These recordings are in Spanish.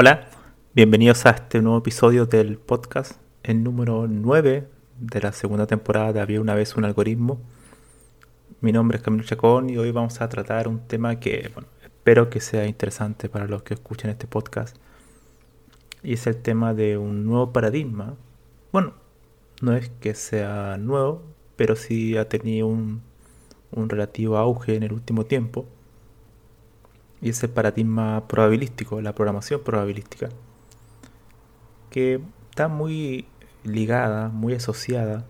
Hola, bienvenidos a este nuevo episodio del podcast, el número 9 de la segunda temporada de Había una vez un algoritmo. Mi nombre es Camilo Chacón y hoy vamos a tratar un tema que espero que sea interesante para los que escuchen este podcast. Y es el tema de un nuevo paradigma. Bueno, no es que sea nuevo, pero sí ha tenido un, un relativo auge en el último tiempo y ese paradigma probabilístico, la programación probabilística, que está muy ligada, muy asociada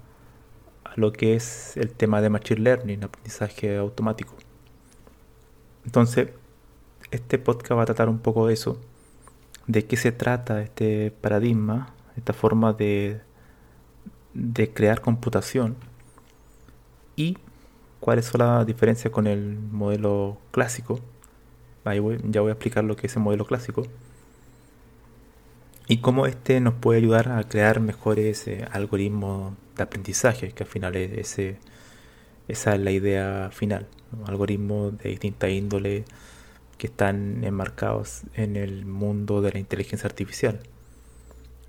a lo que es el tema de Machine Learning, aprendizaje automático. Entonces, este podcast va a tratar un poco de eso, de qué se trata este paradigma, esta forma de, de crear computación y cuáles son las diferencias con el modelo clásico ya voy a explicar lo que es el modelo clásico. Y cómo este nos puede ayudar a crear mejores eh, algoritmos de aprendizaje, que al final es esa es la idea final. Algoritmos de distinta índole que están enmarcados en el mundo de la inteligencia artificial,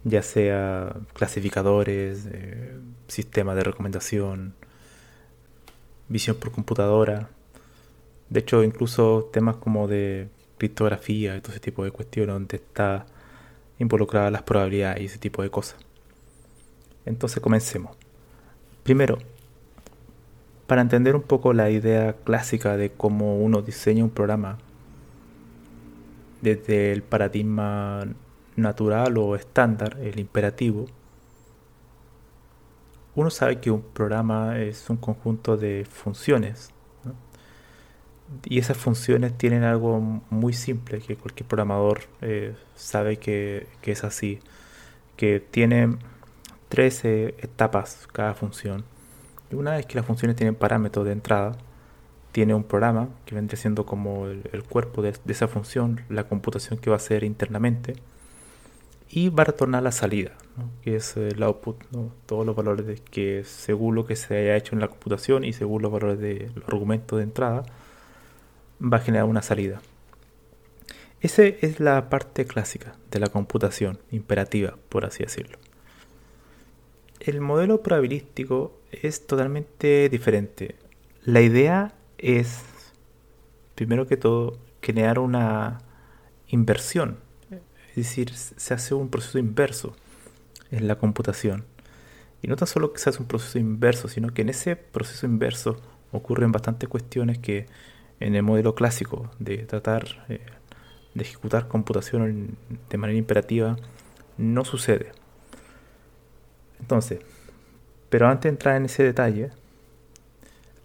ya sea clasificadores, eh, sistemas de recomendación, visión por computadora, de hecho, incluso temas como de criptografía y todo ese tipo de cuestiones donde está involucrada las probabilidades y ese tipo de cosas. Entonces comencemos. Primero, para entender un poco la idea clásica de cómo uno diseña un programa desde el paradigma natural o estándar, el imperativo, uno sabe que un programa es un conjunto de funciones y esas funciones tienen algo muy simple que cualquier programador eh, sabe que, es así. Que tiene 13 etapas cada función. Y una vez que las funciones tienen parámetros de entrada, tiene un programa que vendría siendo como el, cuerpo de, esa función, la computación que va a hacer internamente. Y va a retornar la salida, que es el output, todos los valores que según lo que se haya hecho en la computación y según los valores de los argumentos de entrada, va a generar una salida. Esa es la parte clásica de la computación imperativa, por así decirlo. El modelo probabilístico es totalmente diferente. La idea es, primero que todo, crear una inversión. Es decir, se hace un proceso inverso en la computación. Y no tan solo que se hace un proceso inverso, sino que en ese proceso inverso ocurren bastantes cuestiones que en el modelo clásico de tratar eh, de ejecutar computación de manera imperativa no sucede. Entonces, pero antes de entrar en ese detalle,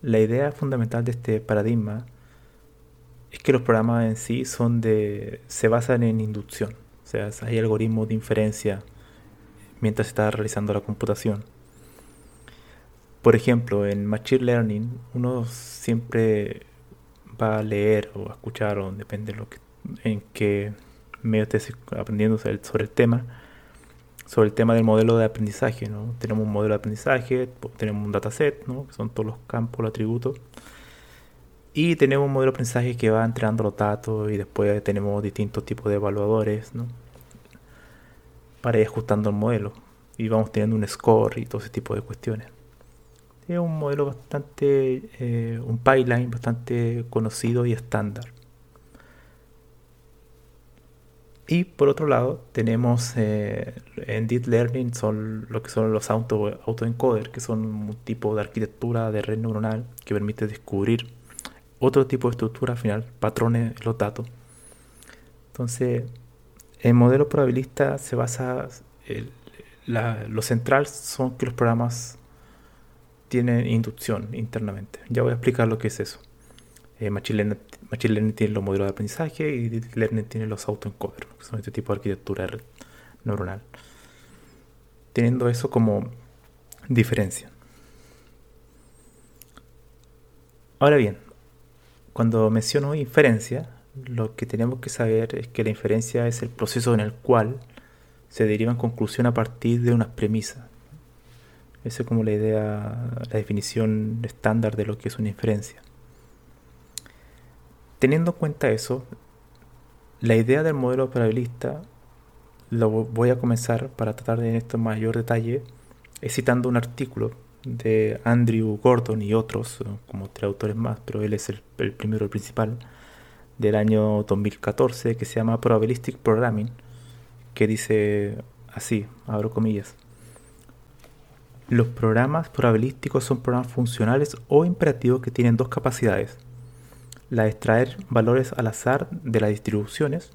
la idea fundamental de este paradigma es que los programas en sí son de se basan en inducción, o sea, hay algoritmos de inferencia mientras se está realizando la computación. Por ejemplo, en Machine Learning uno siempre va a leer o a escuchar, o depende de lo que en que medio estés aprendiendo sobre el tema, sobre el tema del modelo de aprendizaje. ¿no? Tenemos un modelo de aprendizaje, tenemos un dataset, ¿no? que son todos los campos, los atributos. Y tenemos un modelo de aprendizaje que va entrenando los datos y después tenemos distintos tipos de evaluadores ¿no? para ir ajustando el modelo. Y vamos teniendo un score y todo ese tipo de cuestiones. Es un modelo bastante, eh, un pipeline bastante conocido y estándar. Y por otro lado, tenemos eh, en Deep Learning son lo que son los auto, autoencoders, que son un tipo de arquitectura de red neuronal que permite descubrir otro tipo de estructura al final, patrones en los datos. Entonces, el modelo probabilista se basa, lo central son que los programas tienen inducción internamente. Ya voy a explicar lo que es eso. Eh, Machine, Learning, tiene los modelos de aprendizaje y Deep Learning tiene los autoencoders, que son este tipo de arquitectura neuronal. Teniendo eso como diferencia. Ahora bien, cuando menciono inferencia, lo que tenemos que saber es que la inferencia es el proceso en el cual se derivan conclusiones a partir de unas premisas. Esa es como la idea, la definición estándar de lo que es una inferencia. Teniendo en cuenta eso, la idea del modelo probabilista lo voy a comenzar para tratar de en esto mayor detalle, citando un artículo de Andrew Gordon y otros, como tres autores más, pero él es el, el primero, el principal, del año 2014, que se llama Probabilistic Programming, que dice así, abro comillas. Los programas probabilísticos son programas funcionales o imperativos que tienen dos capacidades. La de extraer valores al azar de las distribuciones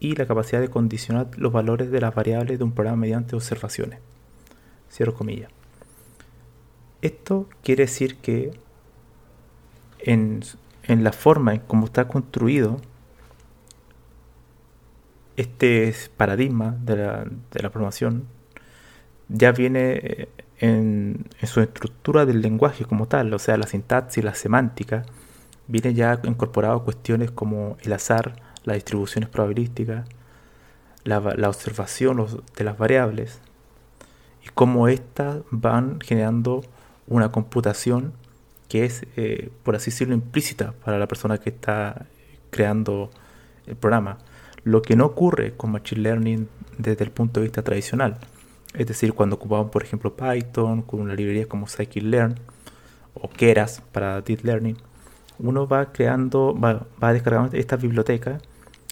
y la capacidad de condicionar los valores de las variables de un programa mediante observaciones. Cierro comillas. Esto quiere decir que en, la forma en cómo está construido este paradigma de la, de la programación ya viene eh, en, su estructura del lenguaje como tal, o sea, la sintaxis, la semántica, viene ya incorporado cuestiones como el azar, las distribuciones probabilísticas, la, observación de las variables y cómo éstas van generando una computación que es, eh, por así decirlo, implícita para la persona que está creando el programa. Lo que no ocurre con Machine Learning desde el punto de vista tradicional. Es decir, cuando ocupamos, por ejemplo, Python con una librería como Scikit-Learn o Keras para Deep Learning, uno va creando, va, descargando esta biblioteca,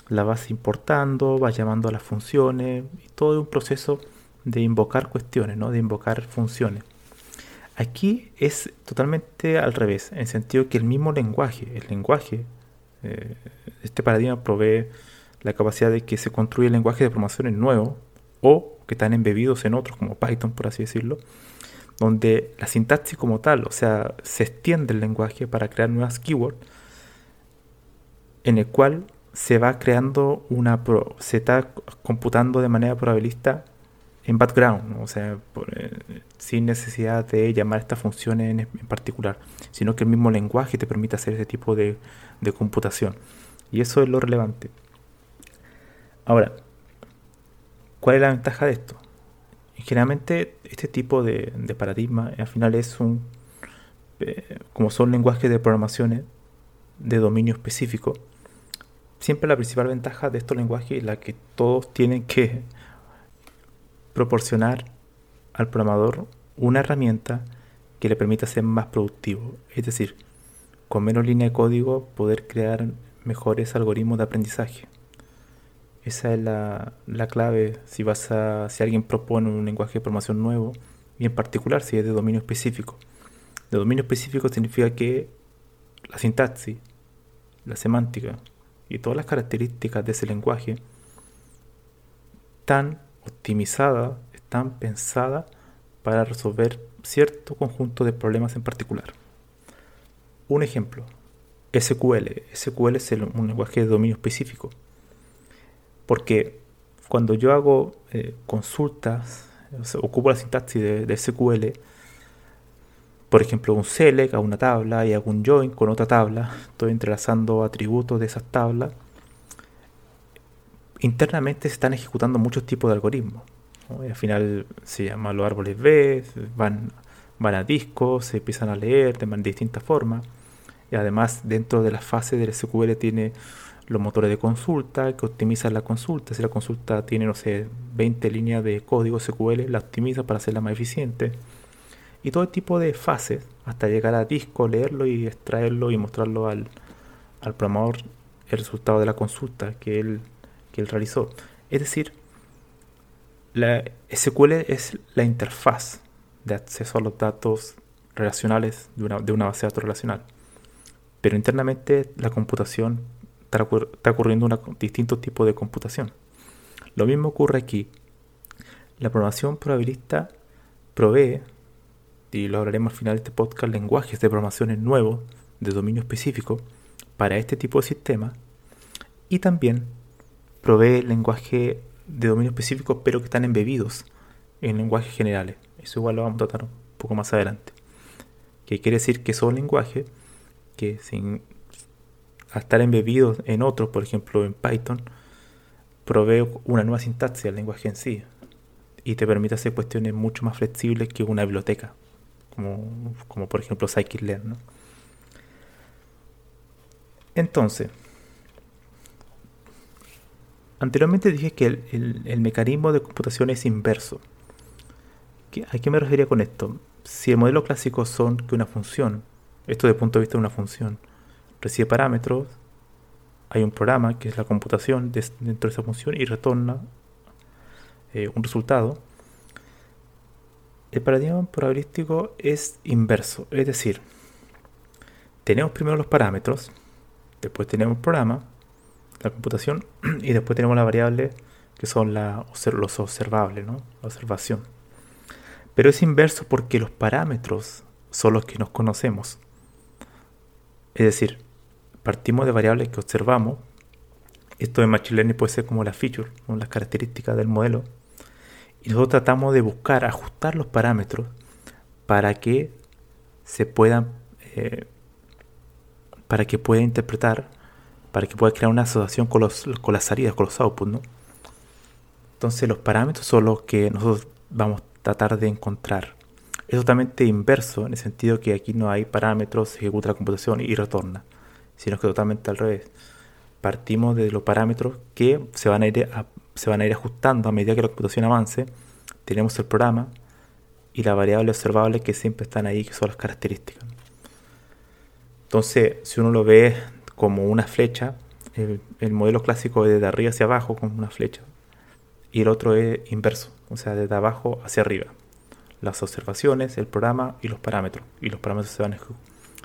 la vas importando, va llamando a las funciones y todo un proceso de invocar cuestiones, ¿no? de invocar funciones. Aquí es totalmente al revés, en el sentido que el mismo lenguaje, el lenguaje, eh, este paradigma provee la capacidad de que se construye lenguaje de programación nuevo o que están embebidos en otros, como Python, por así decirlo, donde la sintaxis como tal, o sea, se extiende el lenguaje para crear nuevas keywords, en el cual se va creando una, se está computando de manera probabilista en background, o sea, eh, sin necesidad de llamar estas funciones en, particular, sino que el mismo lenguaje te permite hacer ese tipo de, computación. Y eso es lo relevante. Ahora, ¿cuál es la ventaja de esto? Generalmente este tipo de, paradigma al final es un, eh, como son lenguajes de programaciones de dominio específico, siempre la principal ventaja de estos lenguajes es la que todos tienen que proporcionar al programador una herramienta que le permita ser más productivo. Es decir, con menos línea de código poder crear mejores algoritmos de aprendizaje. Esa es la, clave si vas a, si alguien propone un lenguaje de programación nuevo y en particular si es de dominio específico. De dominio específico significa que la sintaxis, la semántica y todas las características de ese lenguaje están optimizada, están pensadas para resolver cierto conjunto de problemas en particular. Un ejemplo, SQL. SQL es un lenguaje de dominio específico. Porque cuando yo hago eh, consultas, ocupo la sintaxis de, SQL, por ejemplo, un select a una tabla y hago un join con otra tabla, estoy entrelazando atributos de esas tablas internamente se están ejecutando muchos tipos de algoritmos. al final se llaman los árboles B, van, van a discos, se empiezan a leer de distintas formas. Y además dentro de la fase del SQL tiene los motores de consulta que optimizan la consulta. Si la consulta tiene, no sé, 20 líneas de código SQL, la optimiza para hacerla más eficiente. Y todo tipo de fases hasta llegar a disco, leerlo y extraerlo y mostrarlo al, al programador el resultado de la consulta que él, que él realizó. Es decir, la SQL es la interfaz de acceso a los datos relacionales de una, de una base de datos relacional. Pero internamente la computación está, ocurriendo un distinto tipo de computación. Lo mismo ocurre aquí. La programación probabilista provee, y lo hablaremos al final de este podcast, lenguajes de programaciones nuevos de dominio específico para este tipo de sistema y también provee lenguaje de dominio específico pero que están embebidos en lenguajes generales. Eso igual lo vamos a tratar un poco más adelante. Que quiere decir que son lenguajes que sin al estar embebidos en otros, por ejemplo en Python, provee una nueva sintaxis al lenguaje en sí y te permite hacer cuestiones mucho más flexibles que una biblioteca, como, como por ejemplo scikit-learn. Entonces, anteriormente dije que el, mecanismo de computación es inverso. ¿A qué me refería con esto? Si el modelo clásico son que una función, esto desde punto de vista de una función, recibe parámetros, hay un programa que es la computación dentro de esa función y retorna eh, un resultado. El paradigma probabilístico es inverso, es decir, tenemos primero los parámetros, después tenemos el programa, la computación y después tenemos la variable que son los observables, ¿no? la observación. Pero es inverso porque los parámetros son los que nos conocemos. Es decir, partimos de variables que observamos. Esto en Machine Learning puede ser como la feature, como las características del modelo. Y nosotros tratamos de buscar, ajustar los parámetros para que se puedan, eh, para que pueda interpretar, para que pueda crear una asociación con, los, con las salidas, con los outputs, ¿no? Entonces los parámetros son los que nosotros vamos a tratar de encontrar. Es totalmente inverso, en el sentido que aquí no hay parámetros, se ejecuta la computación y retorna sino que totalmente al revés. Partimos de los parámetros que se van a ir, se van a ir ajustando a medida que la computación avance. Tenemos el programa y la variable observable que siempre están ahí, que son las características. Entonces, si uno lo ve como una flecha, el, el modelo clásico es de arriba hacia abajo, como una flecha, y el otro es inverso, o sea, desde abajo hacia arriba. Las observaciones, el programa y los parámetros. Y los parámetros se van,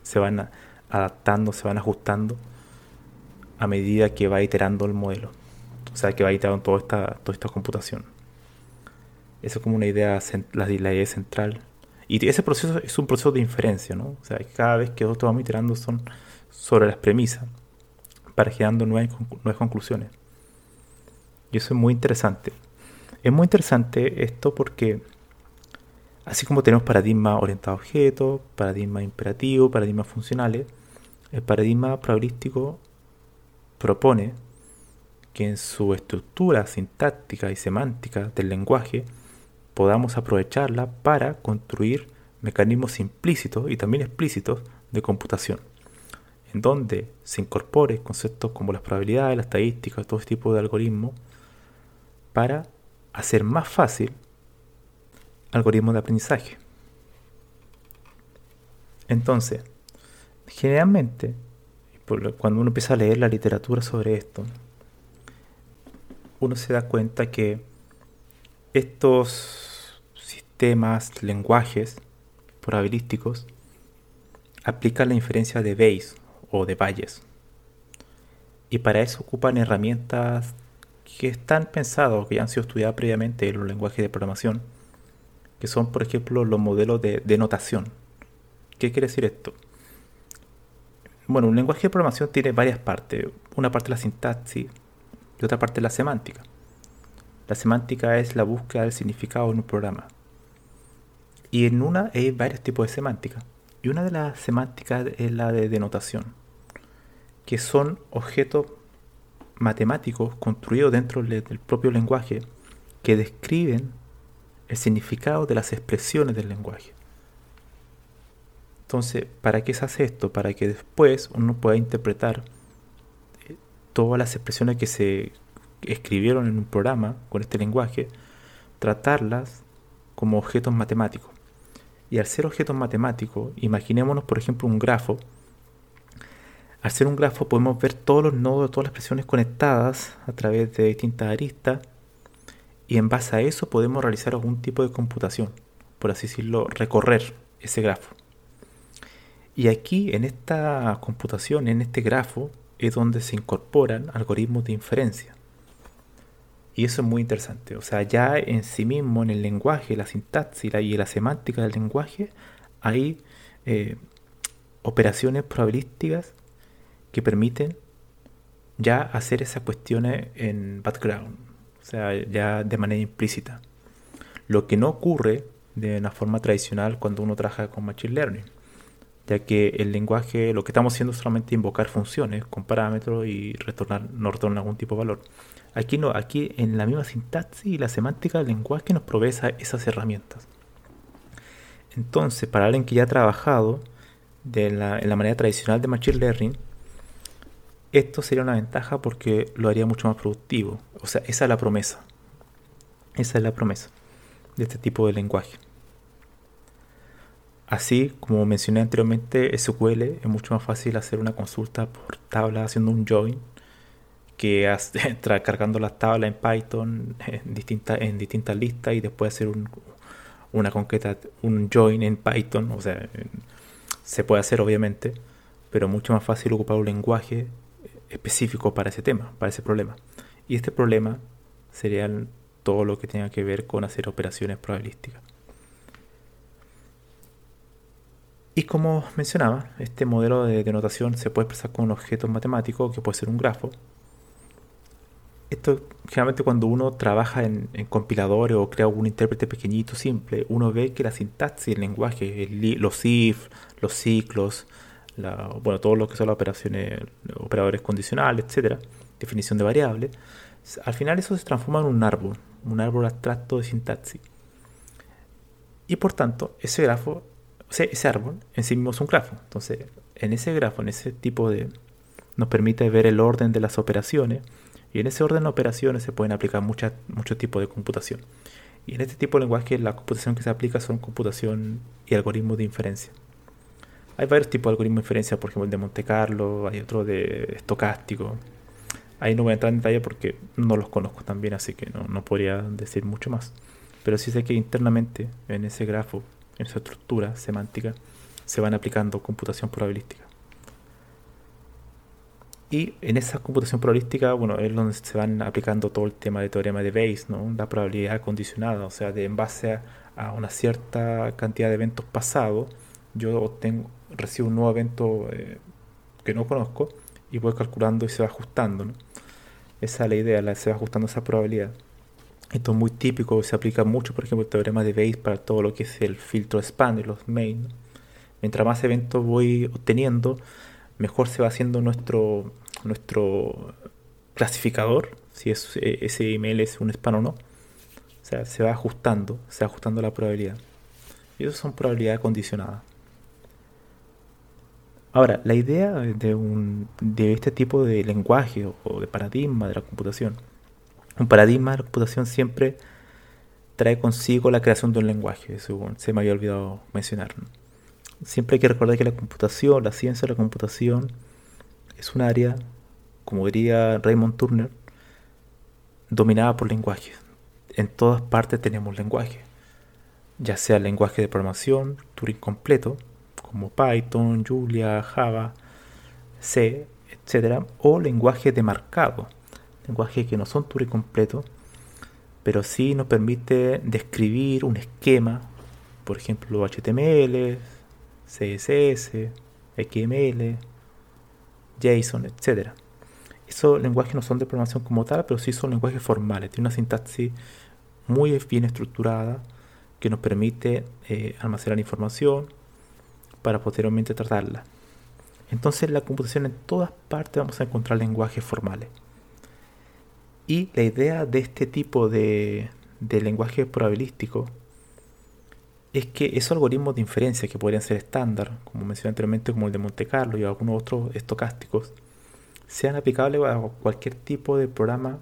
se van adaptando, se van ajustando a medida que va iterando el modelo. O sea, que va iterando toda esta, toda esta computación. Eso es como una idea, la, idea central. Y ese proceso es un proceso de inferencia, ¿no? O sea, cada vez que nosotros vamos iterando son sobre las premisas para generando nuevas, nuevas conclusiones. Y eso es muy interesante. Es muy interesante esto porque así como tenemos paradigmas orientados a objetos, paradigmas imperativos, paradigmas funcionales, el paradigma probabilístico propone que en su estructura sintáctica y semántica del lenguaje podamos aprovecharla para construir mecanismos implícitos y también explícitos de computación, en donde se incorpore conceptos como las probabilidades, las estadísticas, todo este tipo de algoritmos, para hacer más fácil algoritmos de aprendizaje. Entonces, generalmente, cuando uno empieza a leer la literatura sobre esto, uno se da cuenta que estos sistemas, lenguajes probabilísticos, aplican la inferencia de Bayes o de Bayes. Y para eso ocupan herramientas que están pensadas o que ya han sido estudiadas previamente en los lenguajes de programación, que son, por ejemplo, los modelos de, de notación. ¿Qué quiere decir esto? Bueno, un lenguaje de programación tiene varias partes. Una parte es la sintaxis y otra parte es la semántica. La semántica es la búsqueda del significado en un programa. Y en una hay varios tipos de semántica. Y una de las semánticas es la de denotación, que son objetos matemáticos construidos dentro del propio lenguaje que describen el significado de las expresiones del lenguaje. Entonces, ¿para qué se hace esto? Para que después uno pueda interpretar eh, todas las expresiones que se escribieron en un programa con este lenguaje, tratarlas como objetos matemáticos. Y al ser objetos matemáticos, imaginémonos por ejemplo un grafo. Al ser un grafo podemos ver todos los nodos, todas las expresiones conectadas a través de distintas aristas y en base a eso podemos realizar algún tipo de computación, por así decirlo, recorrer ese grafo. Y aquí en esta computación, en este grafo, es donde se incorporan algoritmos de inferencia. Y eso es muy interesante. O sea, ya en sí mismo, en el lenguaje, la sintaxis y la semántica del lenguaje, hay eh, operaciones probabilísticas que permiten ya hacer esas cuestiones en background. O sea, ya de manera implícita. Lo que no ocurre de una forma tradicional cuando uno trabaja con Machine Learning. Ya que el lenguaje, lo que estamos haciendo es solamente invocar funciones con parámetros y retornar, no retornar algún tipo de valor. Aquí no, aquí en la misma sintaxis y la semántica del lenguaje nos provee esas herramientas. Entonces, para alguien que ya ha trabajado de en la manera tradicional de Machine Learning, esto sería una ventaja porque lo haría mucho más productivo. O sea, esa es la promesa. Esa es la promesa de este tipo de lenguaje. Así como mencioné anteriormente, SQL es mucho más fácil hacer una consulta por tabla haciendo un join que cargando las tablas en Python en distintas, en distintas listas y después hacer un, una concreta, un join en Python, o sea, se puede hacer obviamente, pero mucho más fácil ocupar un lenguaje específico para ese tema, para ese problema. Y este problema sería todo lo que tenga que ver con hacer operaciones probabilísticas. Y como mencionaba, este modelo de denotación se puede expresar con un objeto matemático que puede ser un grafo, esto generalmente cuando uno trabaja en, compiladores o crea un intérprete pequeñito, simple, uno ve que la sintaxis, el lenguaje, los if, los ciclos, bueno, todo lo que son las operaciones, operadores condicionales, etcétera, definición de variables, al final eso se transforma en un árbol, un árbol abstracto de sintaxis. Y por tanto, ese grafo, ese árbol en sí mismo es un grafo. Entonces, en ese grafo, en ese tipo de... nos permite ver el orden de las operaciones, y en ese orden de operaciones se pueden aplicar muchos tipos de computación. Y en este tipo de lenguaje la computación que se aplica son computación y algoritmos de inferencia. Hay varios tipos de algoritmos de inferencia, por ejemplo el de Monte Carlo, hay otro de estocástico. Ahí no voy a entrar en detalle porque no los conozco tan bien, así que no, no podría decir mucho más. Pero sí sé que internamente en ese grafo, en esa estructura semántica, se van aplicando computación probabilística. Y en esa computación probabilística, bueno, es donde se van aplicando todo el tema de teorema de Bayes, ¿no? La probabilidad condicionada, o sea, de en base a, una cierta cantidad de eventos pasados, yo obtengo, recibo un nuevo evento eh, que no conozco y voy calculando y se va ajustando. Esa es la idea, la, se va ajustando esa probabilidad. Esto es muy típico, se aplica mucho, por ejemplo, el teorema de Bayes para todo lo que es el filtro span, los main. Mientras más eventos voy obteniendo, mejor se va haciendo nuestro, nuestro clasificador, si es, eh, ese email es un spam o no. O sea, se va ajustando, se va ajustando la probabilidad. Y eso son probabilidades condicionadas. Ahora, la idea de, un, de este tipo de lenguaje o de paradigma de la computación, un paradigma de la computación siempre trae consigo la creación de un lenguaje, eso se me había olvidado mencionar. Siempre hay que recordar que la computación, la ciencia de la computación, es un área como diría Raymond Turner, dominada por lenguajes. En todas partes tenemos lenguaje, ya sea lenguaje de programación, Turing completo, como Python, Julia, Java, C, etc. O lenguaje de marcado, lenguajes que no son Turing completo, pero sí nos permite describir un esquema, por ejemplo HTML, CSS, XML, JSON, etc. Esos lenguajes no son de programación como tal, pero sí son lenguajes formales. Tiene una sintaxis muy bien estructurada que nos permite eh, almacenar información para posteriormente tratarla. Entonces, en la computación en todas partes vamos a encontrar lenguajes formales. Y la idea de este tipo de, de lenguaje probabilístico es que esos algoritmos de inferencia que podrían ser estándar, como mencioné anteriormente, como el de Monte Carlo y algunos otros estocásticos, sean aplicables a cualquier tipo de programa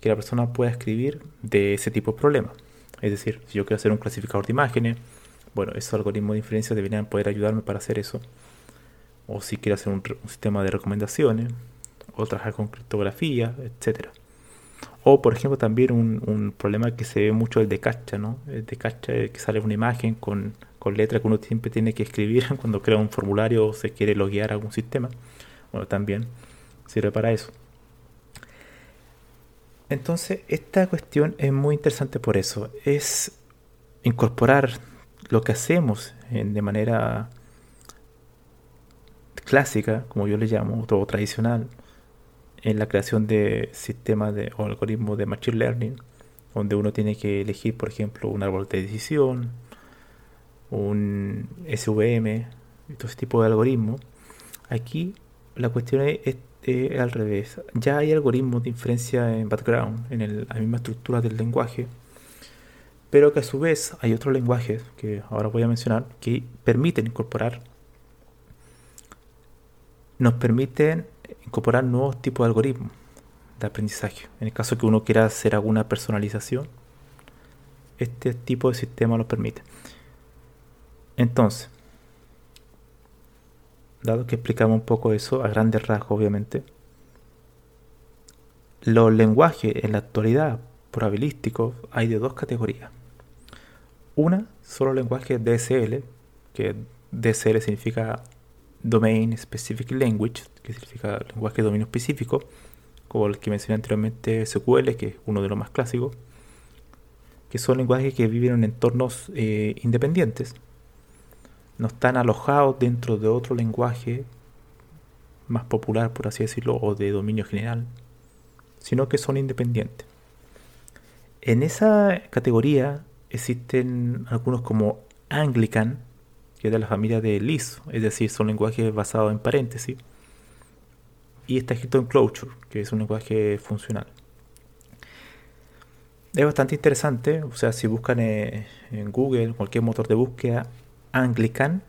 que la persona pueda escribir de ese tipo de problema. Es decir, si yo quiero hacer un clasificador de imágenes, bueno, esos algoritmos de inferencia deberían poder ayudarme para hacer eso. O si quiero hacer un, sistema de recomendaciones, o trabajar con criptografía, etcétera. O, por ejemplo, también un, problema que se ve mucho el de cacha, ¿no? El de cacha que sale una imagen con, con letras que uno siempre tiene que escribir cuando crea un formulario o se quiere loguear algún sistema. Bueno, también sirve para eso. Entonces, esta cuestión es muy interesante por eso. Es incorporar lo que hacemos de manera clásica, como yo le llamo, o tradicional, en la creación de sistemas de, o algoritmos de Machine Learning, donde uno tiene que elegir, por ejemplo, un árbol de decisión, un SVM, todo ese tipo de algoritmos. Aquí la cuestión es al revés. Ya hay algoritmos de inferencia en background, en la misma estructura del lenguaje, pero que a su vez hay otros lenguajes que ahora voy a mencionar que permiten incorporar, nos permiten incorporar nuevos tipos de algoritmos de aprendizaje. En el caso que uno quiera hacer alguna personalización, este tipo de sistema lo permite. Entonces, dado que explicamos un poco eso, a grandes rasgos obviamente, los lenguajes en la actualidad probabilísticos hay de dos categorías. Una son los lenguajes DSL, que DSL significa Domain Specific Language, que significa lenguaje de dominio específico, como el que mencioné anteriormente SQL, que es uno de los más clásicos, que son lenguajes que viven en entornos eh, independientes, no están alojados dentro de otro lenguaje más popular, por así decirlo, o de dominio general, sino que son independientes. En esa categoría existen algunos como Anglican, que es de la familia de Lisp, es decir, son lenguajes basados en paréntesis, y está escrito en Clojure, que es un lenguaje funcional. Es bastante interesante, o sea, si buscan en Google, cualquier motor de búsqueda, Anglican,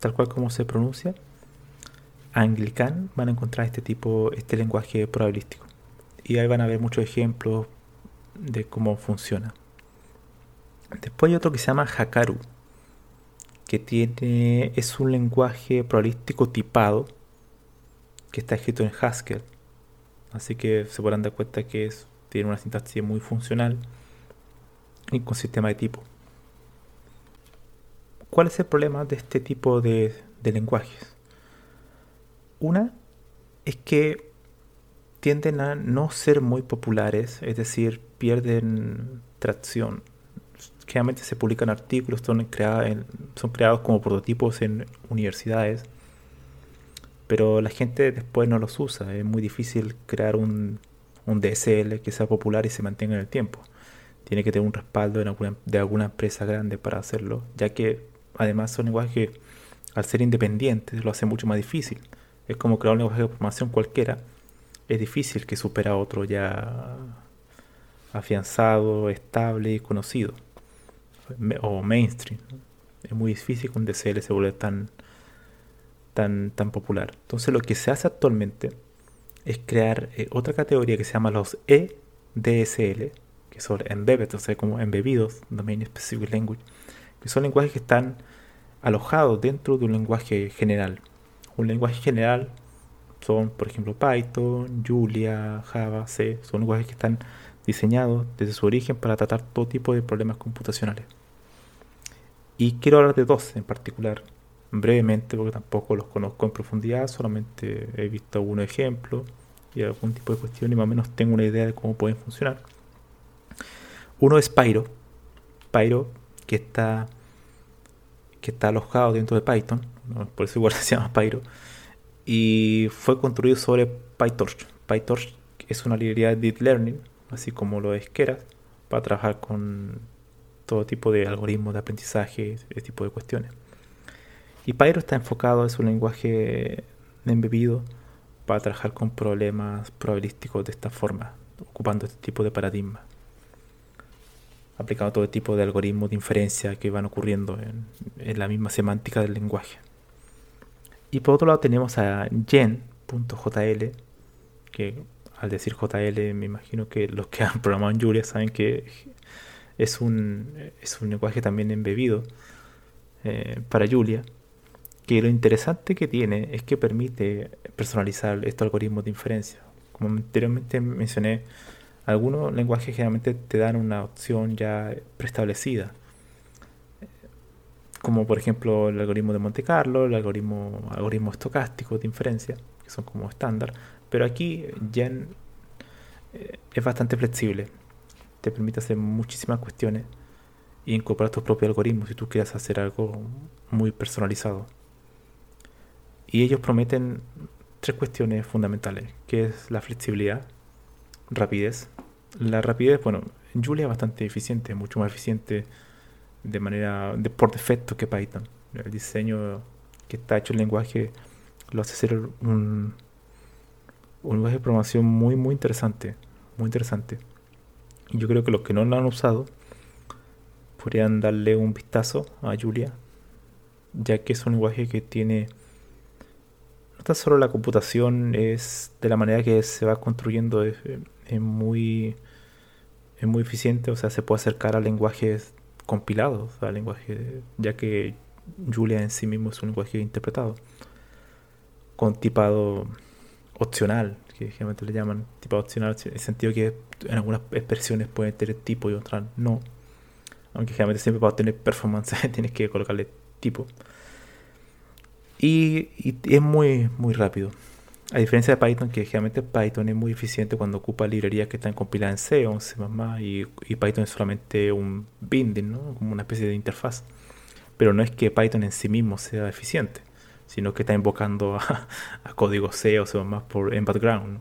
tal cual como se pronuncia, Anglican, van a encontrar este tipo, este lenguaje probabilístico. Y ahí van a ver muchos ejemplos de cómo funciona. Después hay otro que se llama Hakaru, que tiene, es un lenguaje probabilístico tipado que está escrito en Haskell. Así que se podrán dar cuenta que es, tiene una sintaxis muy funcional y con sistema de tipo. ¿Cuál es el problema de este tipo de, lenguajes? Una es que tienden a no ser muy populares, es decir, pierden tracción. Generalmente se publican artículos, son, creados como prototipos en universidades, pero la gente después no los usa. Es muy difícil crear un, DSL que sea popular y se mantenga en el tiempo. Tiene que tener un respaldo de alguna empresa grande para hacerlo, ya que además son lenguajes que al ser independientes lo hace mucho más difícil. Es como crear un lenguaje de programación cualquiera. Es difícil que supera a otro ya afianzado, estable y conocido. O mainstream. Es muy difícil que un DSL se vuelva tan, tan, tan popular. Entonces lo que se hace actualmente es crear eh, otra categoría que se llama los EDSL, que son embedded, o sea, como embebidos, Domain Specific Language, que son lenguajes que están alojados dentro de un lenguaje general. Un lenguaje general son, por ejemplo, Python, Julia, Java, C, son lenguajes que están diseñados desde su origen para tratar todo tipo de problemas computacionales. Y quiero hablar de dos en particular, brevemente, porque tampoco los conozco en profundidad, solamente he visto algunos ejemplos y algún tipo de cuestión y más o menos tengo una idea de cómo pueden funcionar. Uno es Pyro. Pyro que está, que está alojado dentro de Python, por eso igual se llama Pyro, y fue construido sobre PyTorch. PyTorch es una librería de Deep Learning, así como lo es Keras, para trabajar con todo tipo de algoritmos de aprendizaje, ese tipo de cuestiones. Y Pyro está enfocado, es un lenguaje embebido para trabajar con problemas probabilísticos de esta forma, ocupando este tipo de paradigma, aplicando todo tipo de algoritmos de inferencia que van ocurriendo en, en la misma semántica del lenguaje. Y por otro lado tenemos a Gen.jl, que al decir JL me imagino que los que han programado en Julia saben que es un, es un lenguaje también embebido eh, para Julia. Que lo interesante que tiene es que permite personalizar estos algoritmos de inferencia. Como anteriormente mencioné, algunos lenguajes generalmente te dan una opción ya preestablecida. Como por ejemplo el algoritmo de Monte Carlo, el algoritmo, algoritmo estocástico de inferencia, que son como estándar. Pero aquí Gen eh, es bastante flexible. Te permite hacer muchísimas cuestiones y incorporar tus propios algoritmos si tú quieres hacer algo muy personalizado. Y ellos prometen tres cuestiones fundamentales, que es la flexibilidad, rapidez. La rapidez, bueno, Julia es bastante eficiente, mucho más eficiente de manera por defecto que Python. El diseño que está hecho el lenguaje lo hace ser un, un lenguaje de programación muy, muy interesante. Muy interesante. Yo creo que los que no lo han usado podrían darle un vistazo a Julia, ya que es un lenguaje que tiene no tan solo la computación, es de la manera que se va construyendo, es, muy es muy eficiente, o sea, se puede acercar a lenguajes compilados, a lenguaje, ya que Julia en sí mismo es un lenguaje interpretado, con tipado opcional, que generalmente le llaman tipo opcional, en el sentido que en algunas expresiones pueden tener tipo y otras no. Aunque generalmente siempre para obtener performance tienes que colocarle tipo. Y, es muy, muy rápido. A diferencia de Python, que generalmente Python es muy eficiente cuando ocupa librerías que están compiladas en C o en C++, y, y Python es solamente un binding, ¿no? como una especie de interfaz. Pero no es que Python en sí mismo sea eficiente sino que está invocando a, código C o más por en background.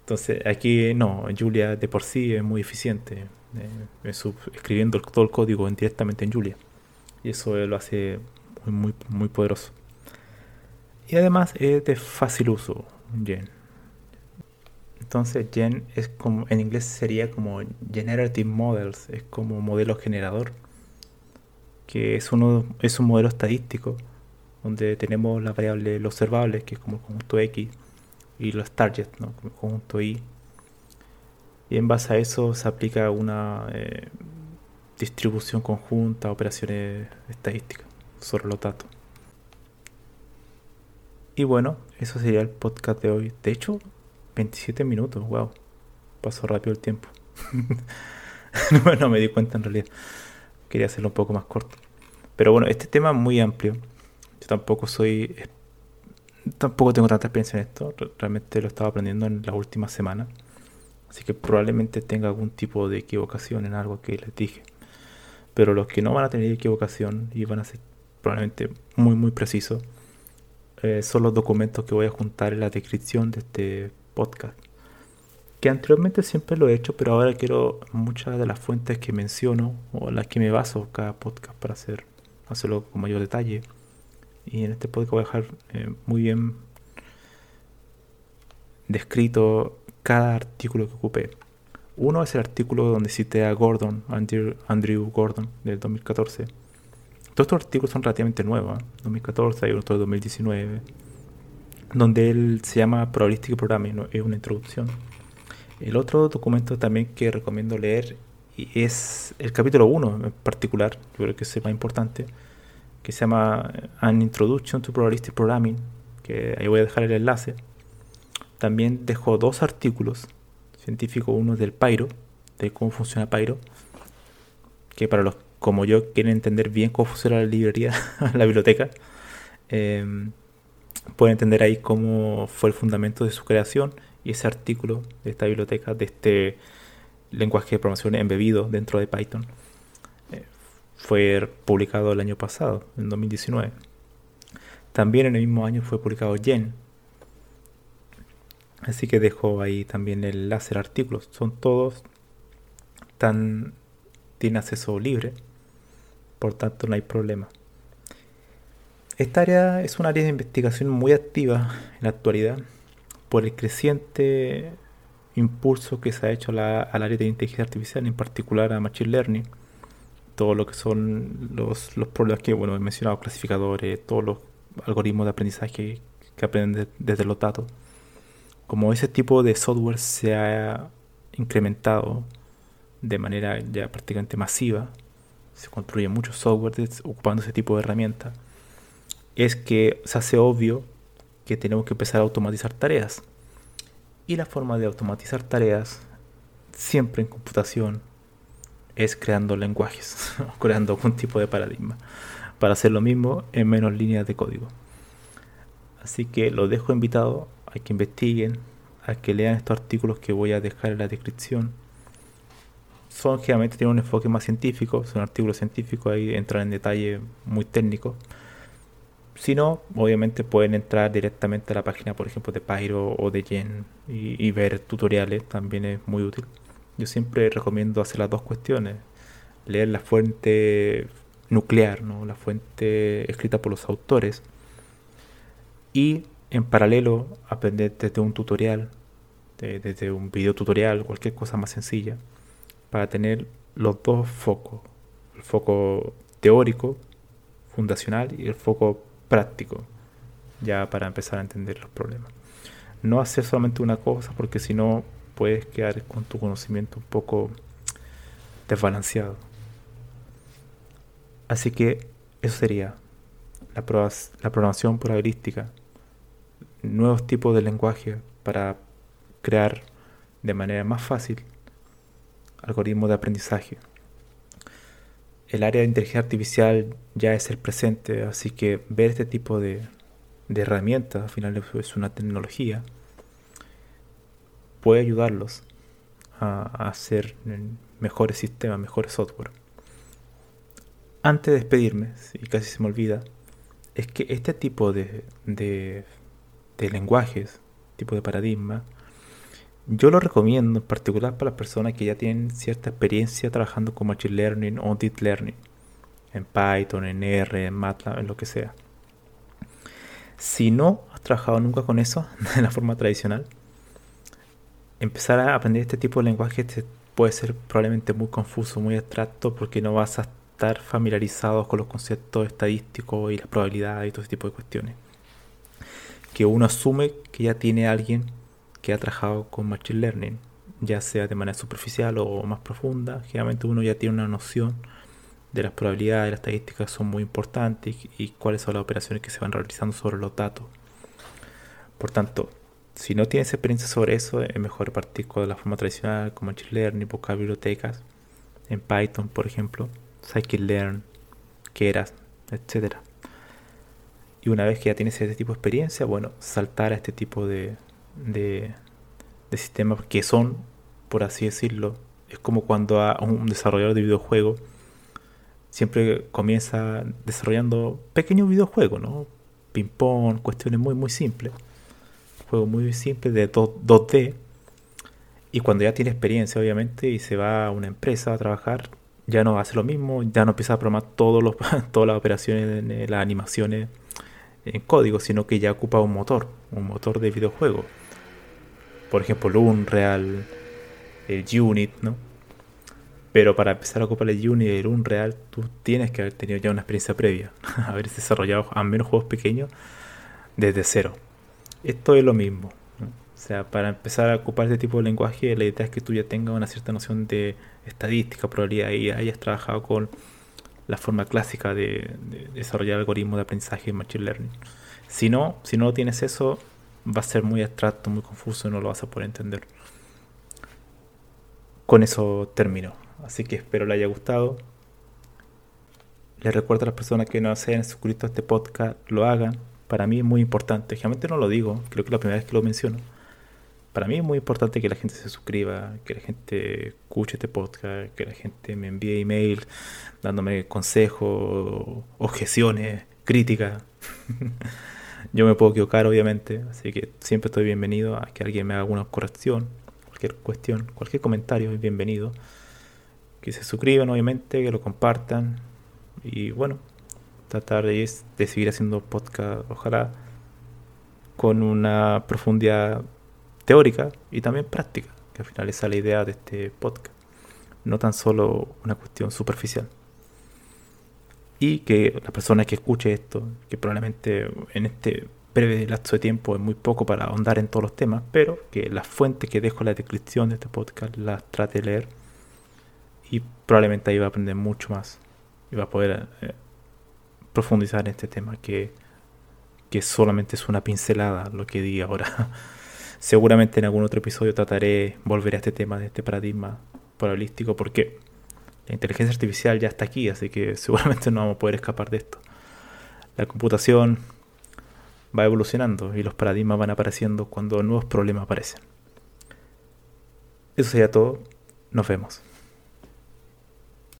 Entonces aquí no, Julia de por sí es muy eficiente, eh, escribiendo todo el código directamente en Julia. Y eso lo hace muy, muy, muy poderoso. Y además es de fácil uso, Gen. Entonces Gen es como, en inglés sería como Generative Models, es como modelo generador, que es, uno, es un modelo estadístico donde tenemos la variable los observables, que es como el conjunto X, y los targets, como el conjunto Y. Y en base a eso se aplica una eh, distribución conjunta, operaciones estadísticas sobre los datos. Y bueno, eso sería el podcast de hoy. De hecho, 27 minutos, wow. Pasó rápido el tiempo. no me di cuenta en realidad. Quería hacerlo un poco más corto. Pero bueno, este tema es muy amplio. Yo tampoco soy. Tampoco tengo tanta experiencia en esto. Realmente lo estaba aprendiendo en las últimas semanas. Así que probablemente tenga algún tipo de equivocación en algo que les dije. Pero los que no van a tener equivocación y van a ser probablemente muy, muy precisos eh, son los documentos que voy a juntar en la descripción de este podcast. Que anteriormente siempre lo he hecho, pero ahora quiero muchas de las fuentes que menciono o las que me baso cada podcast para hacer, hacerlo con mayor detalle y en este podcast voy a dejar eh, muy bien descrito cada artículo que ocupé. Uno es el artículo donde cité a Gordon, Andrew, Gordon, del 2014. Todos estos artículos son relativamente nuevos, 2014, hay otro de 2019, donde él se llama Probabilistic Programming, es una introducción. El otro documento también que recomiendo leer es el capítulo 1 en particular, yo creo que es el más importante, que se llama An Introduction to Probabilistic Programming, que ahí voy a dejar el enlace. También dejó dos artículos científicos, uno del Pyro, de cómo funciona Pyro, que para los como yo quieren entender bien cómo funciona la librería, la biblioteca, em, pueden entender ahí cómo fue el fundamento de su creación y ese artículo de esta biblioteca, de este lenguaje de programación embebido dentro de Python fue publicado el año pasado, en 2019. También en el mismo año fue publicado Gen. Así que dejo ahí también el enlace artículos. Son todos tan tienen acceso libre, por tanto no hay problema. Esta área es un área de investigación muy activa en la actualidad por el creciente impulso que se ha hecho al área de inteligencia artificial, en particular a Machine Learning, todo lo que son los, los problemas que bueno, he mencionado, clasificadores, todos los algoritmos de aprendizaje que aprenden desde los datos. Como ese tipo de software se ha incrementado de manera ya prácticamente masiva, se construye mucho software ocupando ese tipo de herramientas, es que se hace obvio que tenemos que empezar a automatizar tareas. Y la forma de automatizar tareas, siempre en computación, es creando lenguajes, creando algún tipo de paradigma, para hacer lo mismo en menos líneas de código. Así que los dejo invitado a que investiguen, a que lean estos artículos que voy a dejar en la descripción. Son generalmente tienen un enfoque más científico, son artículos científicos, ahí entran en detalle muy técnico. Si no, obviamente pueden entrar directamente a la página, por ejemplo, de Pyro o de Yen y ver tutoriales, también es muy útil. Yo siempre recomiendo hacer las dos cuestiones. Leer la fuente nuclear, ¿no? la fuente escrita por los autores. Y en paralelo aprender desde un tutorial, desde un video tutorial, cualquier cosa más sencilla, para tener los dos focos. El foco teórico, fundacional, y el foco práctico, ya para empezar a entender los problemas. No hacer solamente una cosa, porque si no puedes quedar con tu conocimiento un poco desbalanceado. Así que eso sería la, la programación probabilística, nuevos tipos de lenguaje para crear de manera más fácil algoritmos de aprendizaje. El área de inteligencia artificial ya es el presente, así que ver este tipo de, de herramientas, al final es una tecnología, puede ayudarlos a, hacer mejores sistemas, mejores software. Antes de despedirme, y casi se me olvida, es que este tipo de, de, de lenguajes, tipo de paradigma, yo lo recomiendo en particular para las personas que ya tienen cierta experiencia trabajando con Machine Learning o Deep Learning, en Python, en R, en MATLAB, en lo que sea. Si no has trabajado nunca con eso de la forma tradicional, empezar a aprender este tipo de lenguaje puede ser probablemente muy confuso, muy abstracto, porque no vas a estar familiarizado con los conceptos estadísticos y las probabilidades y todo ese tipo de cuestiones. Que uno asume que ya tiene alguien que ha trabajado con Machine Learning, ya sea de manera superficial o más profunda. Generalmente uno ya tiene una noción de las probabilidades, las estadísticas son muy importantes y cuáles son las operaciones que se van realizando sobre los datos. Por tanto, si no tienes experiencia sobre eso, es mejor partir con la forma tradicional, como Learning, buscar bibliotecas, en Python, por ejemplo, Scikit-Learn, Keras, etc. Y una vez que ya tienes ese tipo de experiencia, bueno, saltar a este tipo de, de, de sistemas que son, por así decirlo, es como cuando a un desarrollador de videojuegos siempre comienza desarrollando pequeños videojuegos, ¿no? Ping-pong, cuestiones muy, muy simples juego muy simple de 2, d Y cuando ya tiene experiencia, obviamente, y se va a una empresa a trabajar, ya no hace lo mismo, ya no empieza a programar todos los, todas las operaciones, las animaciones en código, sino que ya ocupa un motor, un motor de videojuego. Por ejemplo, Unreal, el Unit, ¿no? Pero para empezar a ocupar el Unity y el Unreal, tú tienes que haber tenido ya una experiencia previa, haber desarrollado al menos juegos pequeños desde cero esto es lo mismo. O sea, para empezar a ocupar este tipo de lenguaje, la idea es que tú ya tengas una cierta noción de estadística, probabilidad y hayas trabajado con la forma clásica de, desarrollar algoritmos de aprendizaje en Machine Learning. Si no, si no tienes eso, va a ser muy abstracto, muy confuso y no lo vas a poder entender. Con eso termino. Así que espero le haya gustado. Les recuerdo a las personas que no se hayan suscrito a este podcast, lo hagan para mí es muy importante. Generalmente no lo digo, creo que es la primera vez que lo menciono. Para mí es muy importante que la gente se suscriba, que la gente escuche este podcast, que la gente me envíe email dándome consejos, objeciones, críticas. Yo me puedo equivocar, obviamente, así que siempre estoy bienvenido a que alguien me haga una corrección, cualquier cuestión, cualquier comentario es bienvenido. Que se suscriban, obviamente, que lo compartan. Y bueno, tratar de, de seguir haciendo podcast, ojalá con una profundidad teórica y también práctica, que al final es la idea de este podcast, no tan solo una cuestión superficial. Y que la persona que escuche esto, que probablemente en este breve lapso de tiempo es muy poco para ahondar en todos los temas, pero que las fuentes que dejo en la descripción de este podcast las trate de leer y probablemente ahí va a aprender mucho más y va a poder eh, profundizar en este tema que, que solamente es una pincelada lo que di ahora. Seguramente en algún otro episodio trataré, volver a este tema de este paradigma probabilístico porque la inteligencia artificial ya está aquí, así que seguramente no vamos a poder escapar de esto. La computación va evolucionando y los paradigmas van apareciendo cuando nuevos problemas aparecen. Eso sería todo. Nos vemos.